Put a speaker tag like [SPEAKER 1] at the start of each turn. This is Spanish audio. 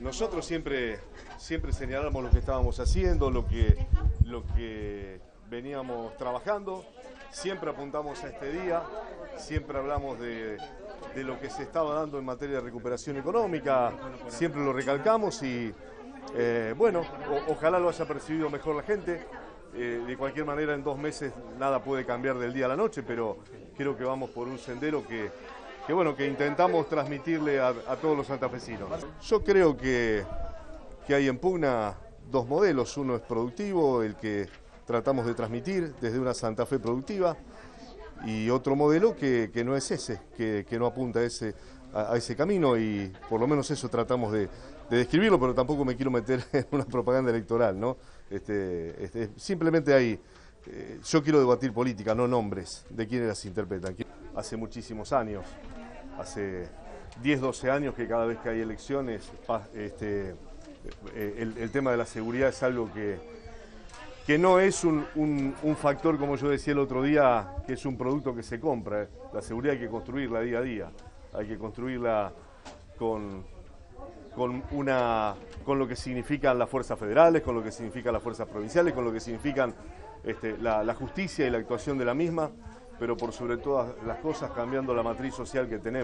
[SPEAKER 1] nosotros siempre, siempre señalamos lo que estábamos haciendo, lo que, lo que veníamos trabajando, siempre apuntamos a este día, siempre hablamos de, de lo que se estaba dando en materia de recuperación económica, siempre lo recalcamos y eh, bueno, ojalá lo haya percibido mejor la gente. Eh, de cualquier manera, en dos meses nada puede cambiar del día a la noche, pero creo que vamos por un sendero que, que bueno, que intentamos transmitirle a, todos los santafesinos. Yo creo que, que hay en pugna dos modelos. Uno es productivo, el que tratamos de transmitir desde una Santa Fe productiva, y otro modelo que, que no es ese, que, que no apunta a ese, a ese camino y por lo menos eso tratamos de, de describirlo, pero tampoco me quiero meter en una propaganda electoral, ¿no? Este, este, simplemente hay, eh, yo quiero debatir política, no nombres de quienes las interpretan. Hace muchísimos años, hace 10, 12 años que cada vez que hay elecciones, este, eh, el, tema de la seguridad es algo que, que no es un, un- factor, como yo decía el otro día, que es un producto que se compra. ¿eh? La seguridad hay que construirla día a día, hay que construirla con, con, una, con lo que significan las fuerzas federales, con lo que significan las fuerzas provinciales, con lo que significan este, la justicia y la actuación de la misma, pero por sobre todas las cosas cambiando la matriz social que tenemos.